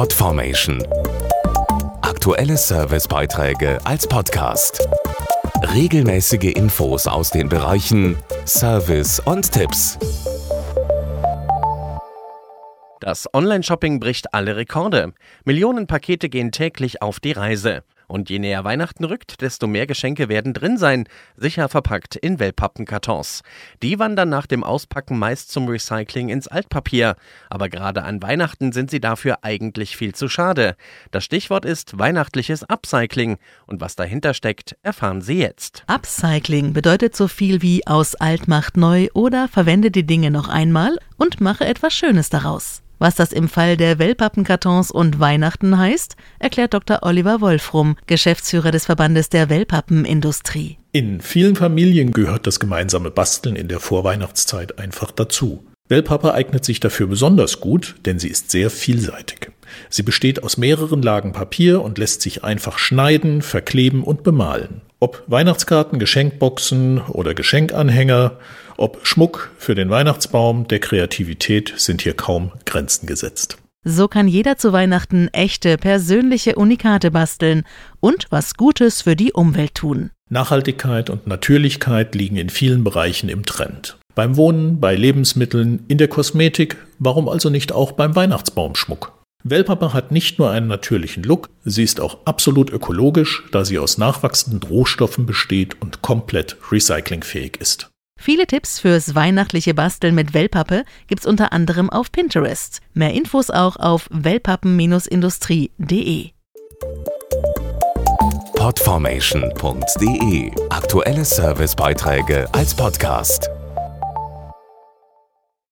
Podformation. Aktuelle Servicebeiträge als Podcast. Regelmäßige Infos aus den Bereichen Service und Tipps. Das Online-Shopping bricht alle Rekorde. Millionen Pakete gehen täglich auf die Reise. Und je näher Weihnachten rückt, desto mehr Geschenke werden drin sein, sicher verpackt in Wellpappenkartons. Die wandern nach dem Auspacken meist zum Recycling ins Altpapier. Aber gerade an Weihnachten sind sie dafür eigentlich viel zu schade. Das Stichwort ist weihnachtliches Upcycling. Und was dahinter steckt, erfahren Sie jetzt. Upcycling bedeutet so viel wie aus alt macht neu oder verwende die Dinge noch einmal und mache etwas Schönes daraus. Was das im Fall der Wellpappenkartons und Weihnachten heißt, erklärt Dr. Oliver Wolfrum, Geschäftsführer des Verbandes der Wellpappenindustrie. In vielen Familien gehört das gemeinsame Basteln in der Vorweihnachtszeit einfach dazu. Wellpappe eignet sich dafür besonders gut, denn sie ist sehr vielseitig. Sie besteht aus mehreren Lagen Papier und lässt sich einfach schneiden, verkleben und bemalen. Ob Weihnachtskarten, Geschenkboxen oder Geschenkanhänger, ob Schmuck für den Weihnachtsbaum, der Kreativität sind hier kaum Grenzen gesetzt. So kann jeder zu Weihnachten echte, persönliche Unikate basteln und was Gutes für die Umwelt tun. Nachhaltigkeit und Natürlichkeit liegen in vielen Bereichen im Trend. Beim Wohnen, bei Lebensmitteln, in der Kosmetik, warum also nicht auch beim Weihnachtsbaumschmuck? Wellpappe hat nicht nur einen natürlichen Look, sie ist auch absolut ökologisch, da sie aus nachwachsenden Rohstoffen besteht und komplett recyclingfähig ist. Viele Tipps fürs weihnachtliche Basteln mit Wellpappe gibt's unter anderem auf Pinterest. Mehr Infos auch auf wellpappen-industrie.de. Podformation.de Aktuelle Servicebeiträge als Podcast.